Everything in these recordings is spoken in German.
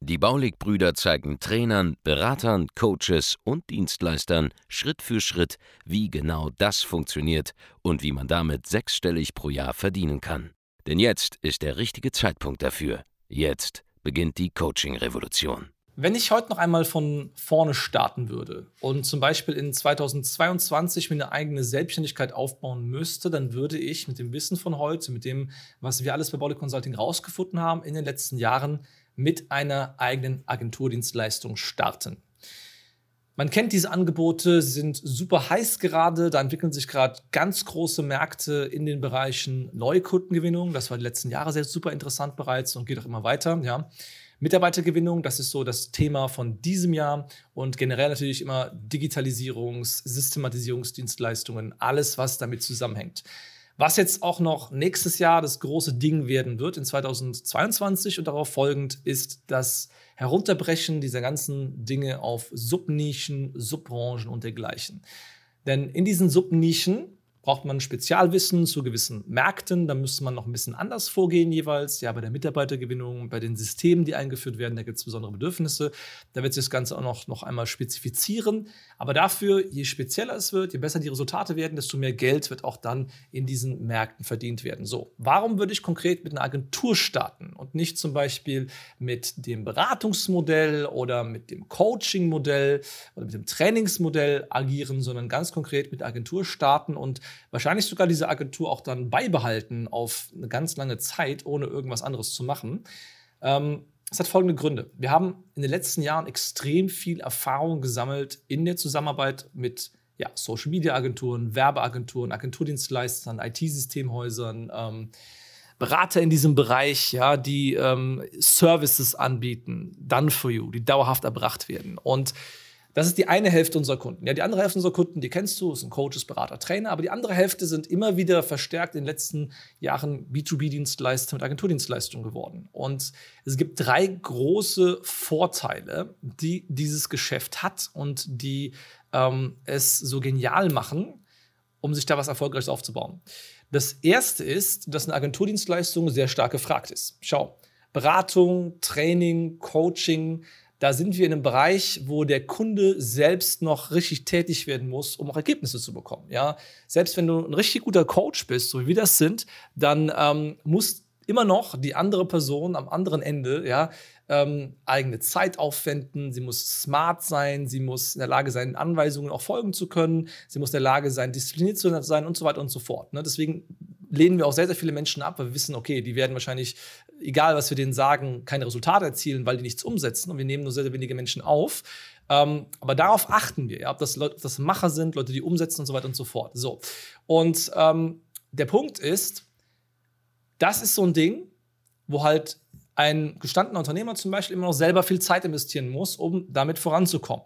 Die Baulig-Brüder zeigen Trainern, Beratern, Coaches und Dienstleistern Schritt für Schritt, wie genau das funktioniert und wie man damit sechsstellig pro Jahr verdienen kann. Denn jetzt ist der richtige Zeitpunkt dafür. Jetzt beginnt die Coaching-Revolution. Wenn ich heute noch einmal von vorne starten würde und zum Beispiel in 2022 mir eine eigene Selbstständigkeit aufbauen müsste, dann würde ich mit dem Wissen von heute, mit dem, was wir alles bei Body Consulting rausgefunden haben in den letzten Jahren, mit einer eigenen Agenturdienstleistung starten. Man kennt diese Angebote, sie sind super heiß gerade. Da entwickeln sich gerade ganz große Märkte in den Bereichen Neukundengewinnung. Das war die letzten Jahre sehr super interessant bereits und geht auch immer weiter. Ja. Mitarbeitergewinnung, das ist so das Thema von diesem Jahr und generell natürlich immer Digitalisierungs-, Systematisierungsdienstleistungen, alles, was damit zusammenhängt. Was jetzt auch noch nächstes Jahr das große Ding werden wird in 2022 und darauf folgend ist das Herunterbrechen dieser ganzen Dinge auf Subnischen, Subbranchen und dergleichen. Denn in diesen Subnischen braucht man Spezialwissen zu gewissen Märkten. Da müsste man noch ein bisschen anders vorgehen jeweils. Ja, bei der Mitarbeitergewinnung, bei den Systemen, die eingeführt werden, da gibt es besondere Bedürfnisse. Da wird sich das Ganze auch noch, noch einmal spezifizieren. Aber dafür, je spezieller es wird, je besser die Resultate werden, desto mehr Geld wird auch dann in diesen Märkten verdient werden. So, warum würde ich konkret mit einer Agentur starten und nicht zum Beispiel mit dem Beratungsmodell oder mit dem Coaching-Modell oder mit dem Trainingsmodell agieren, sondern ganz konkret mit Agentur starten und wahrscheinlich sogar diese Agentur auch dann beibehalten auf eine ganz lange Zeit, ohne irgendwas anderes zu machen. Ähm, hat folgende Gründe. Wir haben in den letzten Jahren extrem viel Erfahrung gesammelt in der Zusammenarbeit mit ja, Social Media Agenturen, Werbeagenturen, Agenturdienstleistern, IT-Systemhäusern, ähm, Berater in diesem Bereich, ja, die ähm, Services anbieten, done for you, die dauerhaft erbracht werden. Und das ist die eine Hälfte unserer Kunden. Ja, die andere Hälfte unserer Kunden, die kennst du, sind Coaches, Berater, Trainer, aber die andere Hälfte sind immer wieder verstärkt in den letzten Jahren B2B-Dienstleister mit Agenturdienstleistungen geworden. Und es gibt drei große Vorteile, die dieses Geschäft hat und die ähm, es so genial machen, um sich da was Erfolgreiches aufzubauen. Das erste ist, dass eine Agenturdienstleistung sehr stark gefragt ist. Schau, Beratung, Training, Coaching, da sind wir in einem Bereich, wo der Kunde selbst noch richtig tätig werden muss, um auch Ergebnisse zu bekommen. Ja? Selbst wenn du ein richtig guter Coach bist, so wie wir das sind, dann ähm, muss immer noch die andere Person am anderen Ende ja, ähm, eigene Zeit aufwenden, sie muss smart sein, sie muss in der Lage sein, Anweisungen auch folgen zu können, sie muss in der Lage sein, diszipliniert zu sein und so weiter und so fort. Ne? Deswegen lehnen wir auch sehr, sehr viele Menschen ab, weil wir wissen, okay, die werden wahrscheinlich, egal was wir denen sagen, keine Resultate erzielen, weil die nichts umsetzen und wir nehmen nur sehr, sehr wenige Menschen auf. Ähm, aber darauf achten wir, ja, ob das Leute, ob das Macher sind, Leute, die umsetzen und so weiter und so fort. So. Und ähm, der Punkt ist, das ist so ein Ding, wo halt ein gestandener Unternehmer zum Beispiel immer noch selber viel Zeit investieren muss, um damit voranzukommen.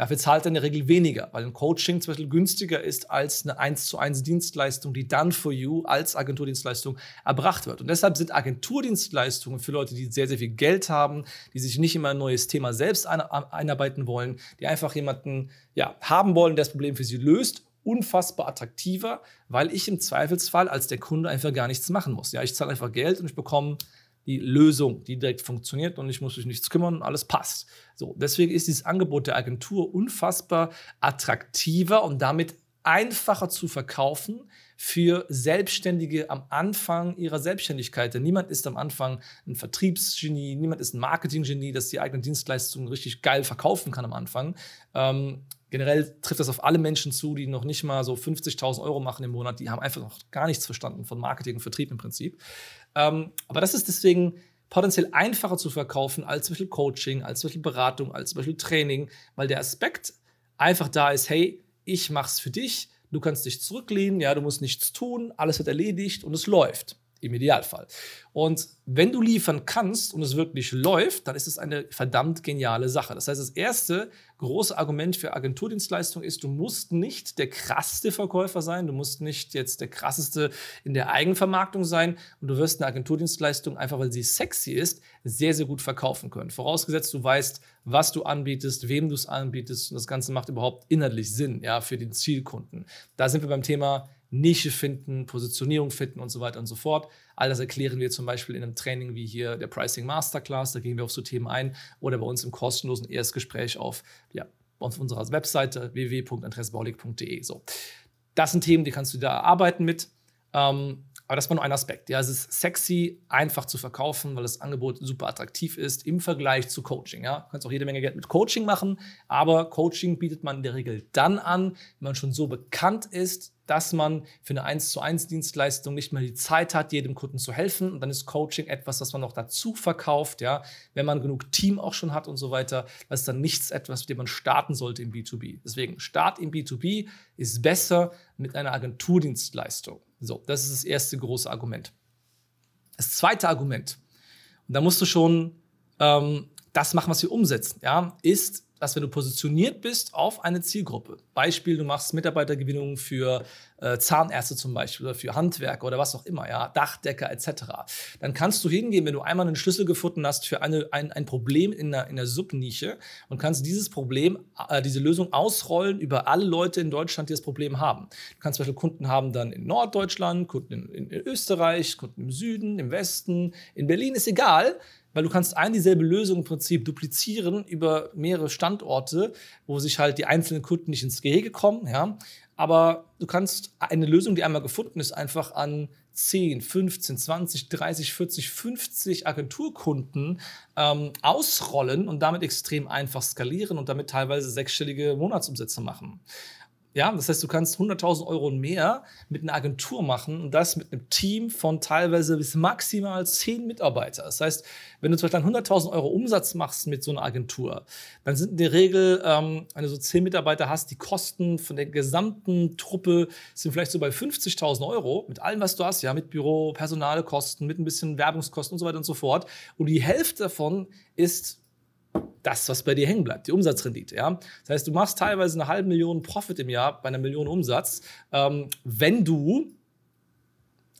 Dafür zahlt er in der Regel weniger, weil ein Coaching zum Beispiel günstiger ist als eine 1 zu 1 Dienstleistung, die dann for you als Agenturdienstleistung erbracht wird. Und deshalb sind Agenturdienstleistungen für Leute, die sehr, sehr viel Geld haben, die sich nicht immer ein neues Thema selbst einarbeiten wollen, die einfach jemanden ja, haben wollen, der das Problem für sie löst unfassbar attraktiver, weil ich im Zweifelsfall als der Kunde einfach gar nichts machen muss. Ja, ich zahle einfach Geld und ich bekomme die Lösung, die direkt funktioniert und ich muss mich nichts kümmern und alles passt. So, deswegen ist dieses Angebot der Agentur unfassbar attraktiver und damit einfacher zu verkaufen für Selbstständige am Anfang ihrer Selbstständigkeit. Denn niemand ist am Anfang ein Vertriebsgenie, niemand ist ein Marketinggenie, das die eigenen Dienstleistungen richtig geil verkaufen kann am Anfang. Ähm, generell trifft das auf alle Menschen zu, die noch nicht mal so 50.000 Euro machen im Monat. Die haben einfach noch gar nichts verstanden von Marketing und Vertrieb im Prinzip. Ähm, aber das ist deswegen potenziell einfacher zu verkaufen als zum Beispiel Coaching, als zum Beispiel Beratung, als zum Beispiel Training, weil der Aspekt einfach da ist, hey, ich mach's für dich, du kannst dich zurücklehnen, ja, du musst nichts tun, alles wird erledigt und es läuft. Im Idealfall. Und wenn du liefern kannst und es wirklich läuft, dann ist es eine verdammt geniale Sache. Das heißt, das erste große Argument für Agenturdienstleistung ist, du musst nicht der krasseste Verkäufer sein, du musst nicht jetzt der krasseste in der Eigenvermarktung sein und du wirst eine Agenturdienstleistung einfach, weil sie sexy ist, sehr, sehr gut verkaufen können. Vorausgesetzt, du weißt, was du anbietest, wem du es anbietest und das Ganze macht überhaupt inhaltlich Sinn, ja, für den Zielkunden. Da sind wir beim Thema Nische finden, Positionierung finden und so weiter und so fort. All das erklären wir zum Beispiel in einem Training wie hier der Pricing Masterclass. Da gehen wir auf so Themen ein oder bei uns im kostenlosen Erstgespräch auf, ja, auf unserer Webseite www.andresbaulig.de. So. Das sind Themen, die kannst du da arbeiten mit. Ähm, aber das war nur ein Aspekt. Ja, es ist sexy, einfach zu verkaufen, weil das Angebot super attraktiv ist im Vergleich zu Coaching. Ja, du kannst auch jede Menge Geld mit Coaching machen, aber Coaching bietet man in der Regel dann an, wenn man schon so bekannt ist, dass man für eine 1 zu 1 Dienstleistung nicht mehr die Zeit hat, jedem Kunden zu helfen. Und dann ist Coaching etwas, das man noch dazu verkauft, ja, wenn man genug Team auch schon hat und so weiter. Das ist dann nichts etwas, mit dem man starten sollte im B2B. Deswegen, Start im B2B ist besser mit einer Agenturdienstleistung. So, das ist das erste große Argument. Das zweite Argument, und da musst du schon ähm, das machen, was wir umsetzen, ja, ist, dass wenn du positioniert bist auf eine Zielgruppe, Beispiel, du machst Mitarbeitergewinnung für äh, Zahnärzte zum Beispiel oder für Handwerker oder was auch immer, ja, Dachdecker etc., dann kannst du hingehen, wenn du einmal einen Schlüssel gefunden hast für eine, ein, ein Problem in der, in der Subnische und kannst dieses Problem, äh, diese Lösung ausrollen über alle Leute in Deutschland, die das Problem haben. Du kannst zum Beispiel Kunden haben dann in Norddeutschland, Kunden in, in, in Österreich, Kunden im Süden, im Westen, in Berlin, ist egal weil du kannst ein dieselbe Lösung im Prinzip duplizieren über mehrere Standorte, wo sich halt die einzelnen Kunden nicht ins Gehege kommen, ja. Aber du kannst eine Lösung, die einmal gefunden ist, einfach an 10, 15, 20, 30, 40, 50 Agenturkunden ähm, ausrollen und damit extrem einfach skalieren und damit teilweise sechsstellige Monatsumsätze machen. Ja, das heißt, du kannst 100.000 Euro mehr mit einer Agentur machen und das mit einem Team von teilweise bis maximal 10 Mitarbeiter. Das heißt, wenn du zum Beispiel 100.000 Euro Umsatz machst mit so einer Agentur, dann sind in der Regel, ähm, wenn du so 10 Mitarbeiter hast, die Kosten von der gesamten Truppe sind vielleicht so bei 50.000 Euro mit allem, was du hast, ja, mit Büro, Personalkosten, mit ein bisschen Werbungskosten und so weiter und so fort. Und die Hälfte davon ist das, was bei dir hängen bleibt, die Umsatzrendite. Ja? Das heißt, du machst teilweise eine halbe Million Profit im Jahr bei einer Million Umsatz, ähm, wenn du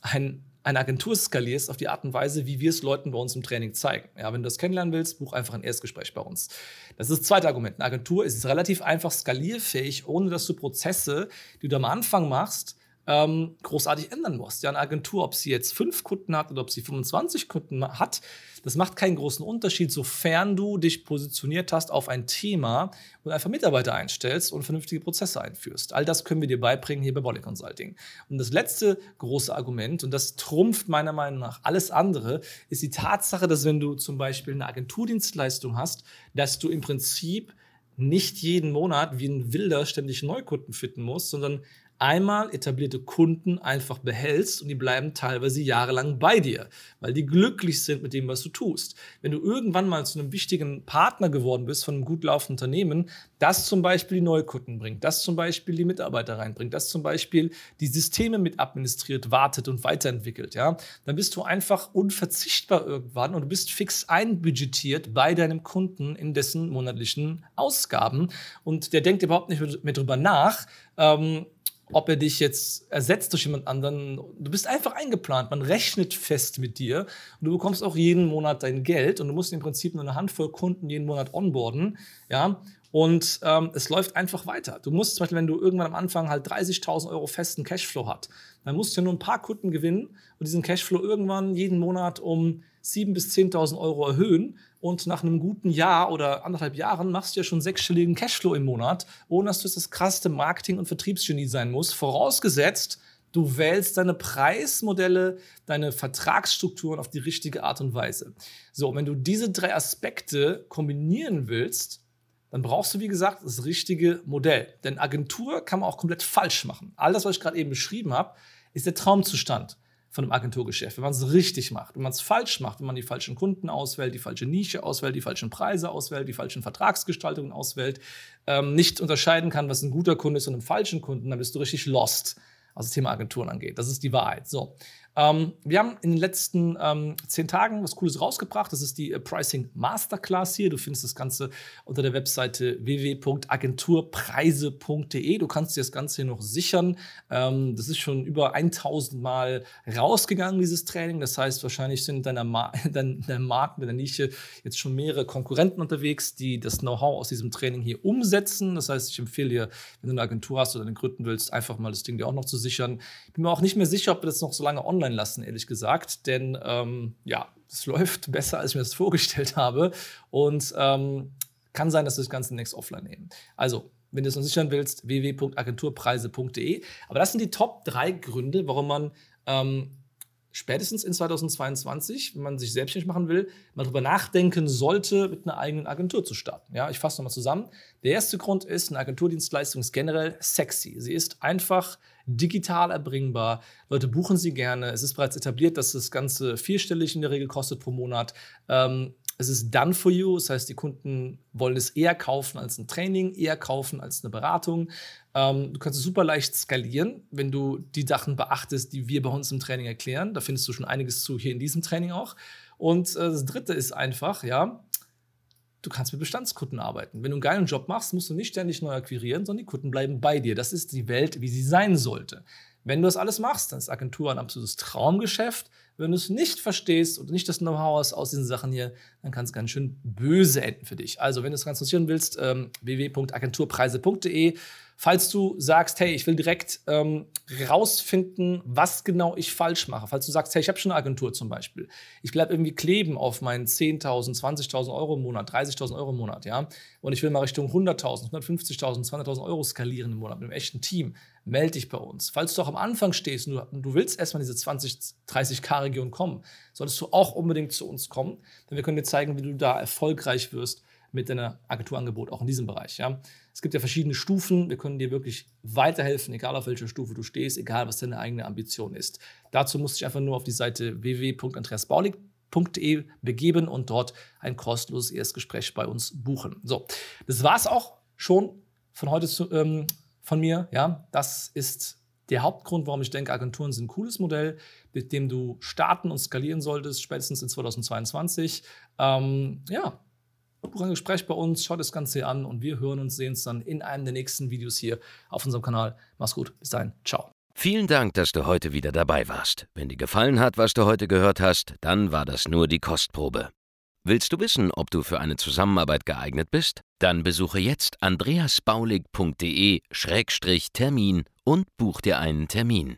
ein, eine Agentur skalierst auf die Art und Weise, wie wir es Leuten bei uns im Training zeigen. Ja, wenn du das kennenlernen willst, buch einfach ein Erstgespräch bei uns. Das ist das zweite Argument. Eine Agentur ist relativ einfach skalierfähig, ohne dass du Prozesse, die du am Anfang machst, ähm, großartig ändern musst. Ja, eine Agentur, ob sie jetzt fünf Kunden hat oder ob sie 25 Kunden hat, das macht keinen großen Unterschied, sofern du dich positioniert hast auf ein Thema und einfach Mitarbeiter einstellst und vernünftige Prozesse einführst. All das können wir dir beibringen hier bei Body Consulting. Und das letzte große Argument, und das trumpft meiner Meinung nach alles andere, ist die Tatsache, dass wenn du zum Beispiel eine Agenturdienstleistung hast, dass du im Prinzip nicht jeden Monat wie ein Wilder ständig Neukunden fitten musst, sondern einmal etablierte Kunden einfach behältst und die bleiben teilweise jahrelang bei dir, weil die glücklich sind mit dem, was du tust. Wenn du irgendwann mal zu einem wichtigen Partner geworden bist von einem gut laufenden Unternehmen, das zum Beispiel die Neukunden bringt, das zum Beispiel die Mitarbeiter reinbringt, das zum Beispiel die Systeme mit administriert, wartet und weiterentwickelt, ja, dann bist du einfach unverzichtbar irgendwann und du bist fix einbudgetiert bei deinem Kunden in dessen monatlichen Ausgaben und der denkt überhaupt nicht mehr drüber nach, ähm, ob er dich jetzt ersetzt durch jemand anderen. Du bist einfach eingeplant. Man rechnet fest mit dir und du bekommst auch jeden Monat dein Geld und du musst im Prinzip nur eine Handvoll Kunden jeden Monat onboarden. Ja, und ähm, es läuft einfach weiter. Du musst zum Beispiel, wenn du irgendwann am Anfang halt 30.000 Euro festen Cashflow hast, dann musst du ja nur ein paar Kunden gewinnen und diesen Cashflow irgendwann jeden Monat um 7.000 bis 10.000 Euro erhöhen. Und nach einem guten Jahr oder anderthalb Jahren machst du ja schon sechsstelligen Cashflow im Monat, ohne dass du das krasseste Marketing- und Vertriebsgenie sein musst. Vorausgesetzt, du wählst deine Preismodelle, deine Vertragsstrukturen auf die richtige Art und Weise. So, wenn du diese drei Aspekte kombinieren willst, dann brauchst du, wie gesagt, das richtige Modell. Denn Agentur kann man auch komplett falsch machen. All das, was ich gerade eben beschrieben habe, ist der Traumzustand von einem Agenturgeschäft. Wenn man es richtig macht, wenn man es falsch macht, wenn man die falschen Kunden auswählt, die falsche Nische auswählt, die falschen Preise auswählt, die falschen Vertragsgestaltungen auswählt, ähm, nicht unterscheiden kann, was ein guter Kunde ist und ein falschen Kunden, dann bist du richtig lost was das Thema Agenturen angeht. Das ist die Wahrheit. So. Ähm, wir haben in den letzten ähm, zehn Tagen was Cooles rausgebracht. Das ist die äh, Pricing Masterclass hier. Du findest das Ganze unter der Webseite www.agenturpreise.de. Du kannst dir das Ganze hier noch sichern. Ähm, das ist schon über 1000 Mal rausgegangen, dieses Training. Das heißt, wahrscheinlich sind in deiner, Ma in deiner deiner Nische jetzt schon mehrere Konkurrenten unterwegs, die das Know-how aus diesem Training hier umsetzen. Das heißt, ich empfehle dir, wenn du eine Agentur hast oder einen gründen willst, einfach mal das Ding dir auch noch zu sichern. Ich bin mir auch nicht mehr sicher, ob wir das noch so lange online lassen, ehrlich gesagt. Denn ähm, ja, es läuft besser, als ich mir das vorgestellt habe. Und ähm, kann sein, dass wir das Ganze next offline nehmen. Also, wenn du es noch sichern willst, www.agenturpreise.de. Aber das sind die Top drei Gründe, warum man ähm, spätestens in 2022, wenn man sich selbstständig machen will, mal drüber nachdenken sollte, mit einer eigenen Agentur zu starten. Ja, ich fasse nochmal zusammen. Der erste Grund ist, eine Agenturdienstleistung ist generell sexy. Sie ist einfach digital erbringbar. Leute buchen sie gerne. Es ist bereits etabliert, dass das Ganze vierstellig in der Regel kostet pro Monat. Ähm, es ist done for you, das heißt, die Kunden wollen es eher kaufen als ein Training, eher kaufen als eine Beratung. Ähm, du kannst es super leicht skalieren, wenn du die Sachen beachtest, die wir bei uns im Training erklären. Da findest du schon einiges zu hier in diesem Training auch. Und äh, das dritte ist einfach, ja, du kannst mit Bestandskunden arbeiten. Wenn du einen geilen Job machst, musst du nicht ständig neu akquirieren, sondern die Kunden bleiben bei dir. Das ist die Welt, wie sie sein sollte. Wenn du das alles machst, dann ist Agentur ein absolutes Traumgeschäft. Wenn du es nicht verstehst und nicht das Know-how hast aus diesen Sachen hier, dann kann es ganz schön böse enden für dich. Also, wenn du es ganz notieren willst, ähm, www.agenturpreise.de Falls du sagst, hey, ich will direkt ähm, rausfinden, was genau ich falsch mache. Falls du sagst, hey, ich habe schon eine Agentur zum Beispiel. Ich bleibe irgendwie kleben auf meinen 10.000, 20.000 Euro im Monat, 30.000 Euro im Monat, ja. Und ich will mal Richtung 100.000, 150.000, 200.000 Euro skalieren im Monat mit einem echten Team. Melde dich bei uns. Falls du auch am Anfang stehst und du, du willst erstmal in diese 20, 30k-Region kommen, solltest du auch unbedingt zu uns kommen. Denn wir können dir zeigen, wie du da erfolgreich wirst mit deiner Agenturangebot, auch in diesem Bereich. Ja. Es gibt ja verschiedene Stufen. Wir können dir wirklich weiterhelfen, egal auf welcher Stufe du stehst, egal was deine eigene Ambition ist. Dazu musst du dich einfach nur auf die Seite www.andreasbaulig.de begeben und dort ein kostenloses Erstgespräch bei uns buchen. So, das war es auch schon von heute zu, ähm, von mir. Ja, das ist der Hauptgrund, warum ich denke, Agenturen sind ein cooles Modell, mit dem du starten und skalieren solltest, spätestens in 2022. Ähm, ja, buch ein Gespräch bei uns, schau das Ganze hier an und wir hören uns, sehen uns dann in einem der nächsten Videos hier auf unserem Kanal. Mach's gut, bis dahin, ciao. Vielen Dank, dass du heute wieder dabei warst. Wenn dir gefallen hat, was du heute gehört hast, dann war das nur die Kostprobe. Willst du wissen, ob du für eine Zusammenarbeit geeignet bist? Dann besuche jetzt andreasbaulig.de-termin und buch dir einen Termin.